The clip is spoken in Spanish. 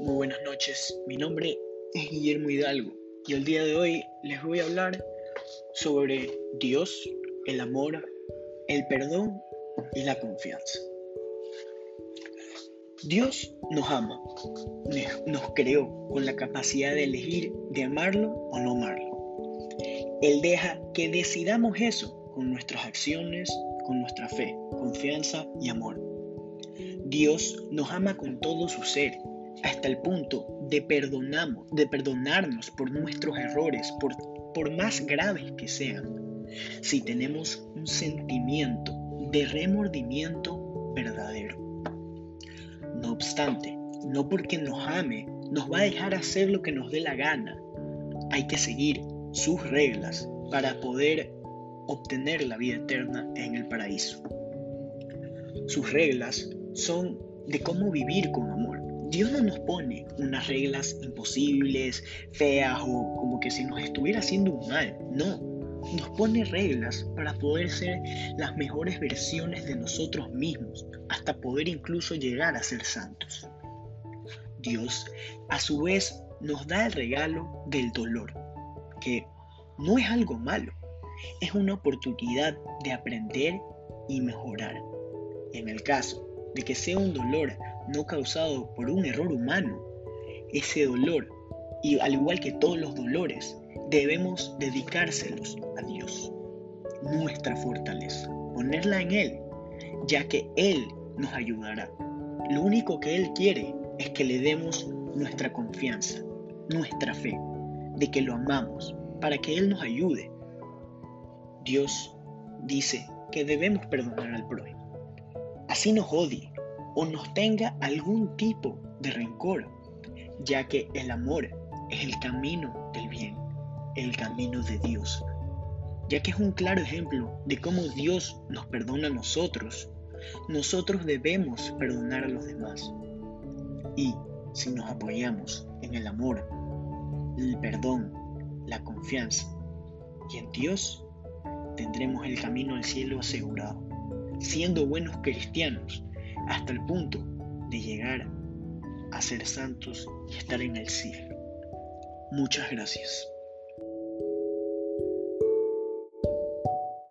buenas noches. Mi nombre es Guillermo Hidalgo y el día de hoy les voy a hablar sobre Dios, el amor, el perdón y la confianza. Dios nos ama, nos creó con la capacidad de elegir de amarlo o no amarlo. Él deja que decidamos eso con nuestras acciones, con nuestra fe, confianza y amor. Dios nos ama con todo su ser hasta el punto de, perdonamos, de perdonarnos por nuestros errores, por, por más graves que sean, si tenemos un sentimiento de remordimiento verdadero. No obstante, no porque nos ame, nos va a dejar hacer lo que nos dé la gana. Hay que seguir sus reglas para poder obtener la vida eterna en el paraíso. Sus reglas son de cómo vivir con amor Dios no nos pone unas reglas imposibles, feas o como que si nos estuviera haciendo un mal. No, nos pone reglas para poder ser las mejores versiones de nosotros mismos, hasta poder incluso llegar a ser santos. Dios, a su vez, nos da el regalo del dolor, que no es algo malo, es una oportunidad de aprender y mejorar. En el caso de que sea un dolor no causado por un error humano. Ese dolor, y al igual que todos los dolores, debemos dedicárselos a Dios, nuestra fortaleza, ponerla en Él, ya que Él nos ayudará. Lo único que Él quiere es que le demos nuestra confianza, nuestra fe, de que lo amamos, para que Él nos ayude. Dios dice que debemos perdonar al prójimo. Así nos odie, o nos tenga algún tipo de rencor, ya que el amor es el camino del bien, el camino de Dios, ya que es un claro ejemplo de cómo Dios nos perdona a nosotros. Nosotros debemos perdonar a los demás. Y si nos apoyamos en el amor, el perdón, la confianza y en Dios, tendremos el camino al cielo asegurado, siendo buenos cristianos hasta el punto de llegar a ser santos y estar en el cielo. Muchas gracias.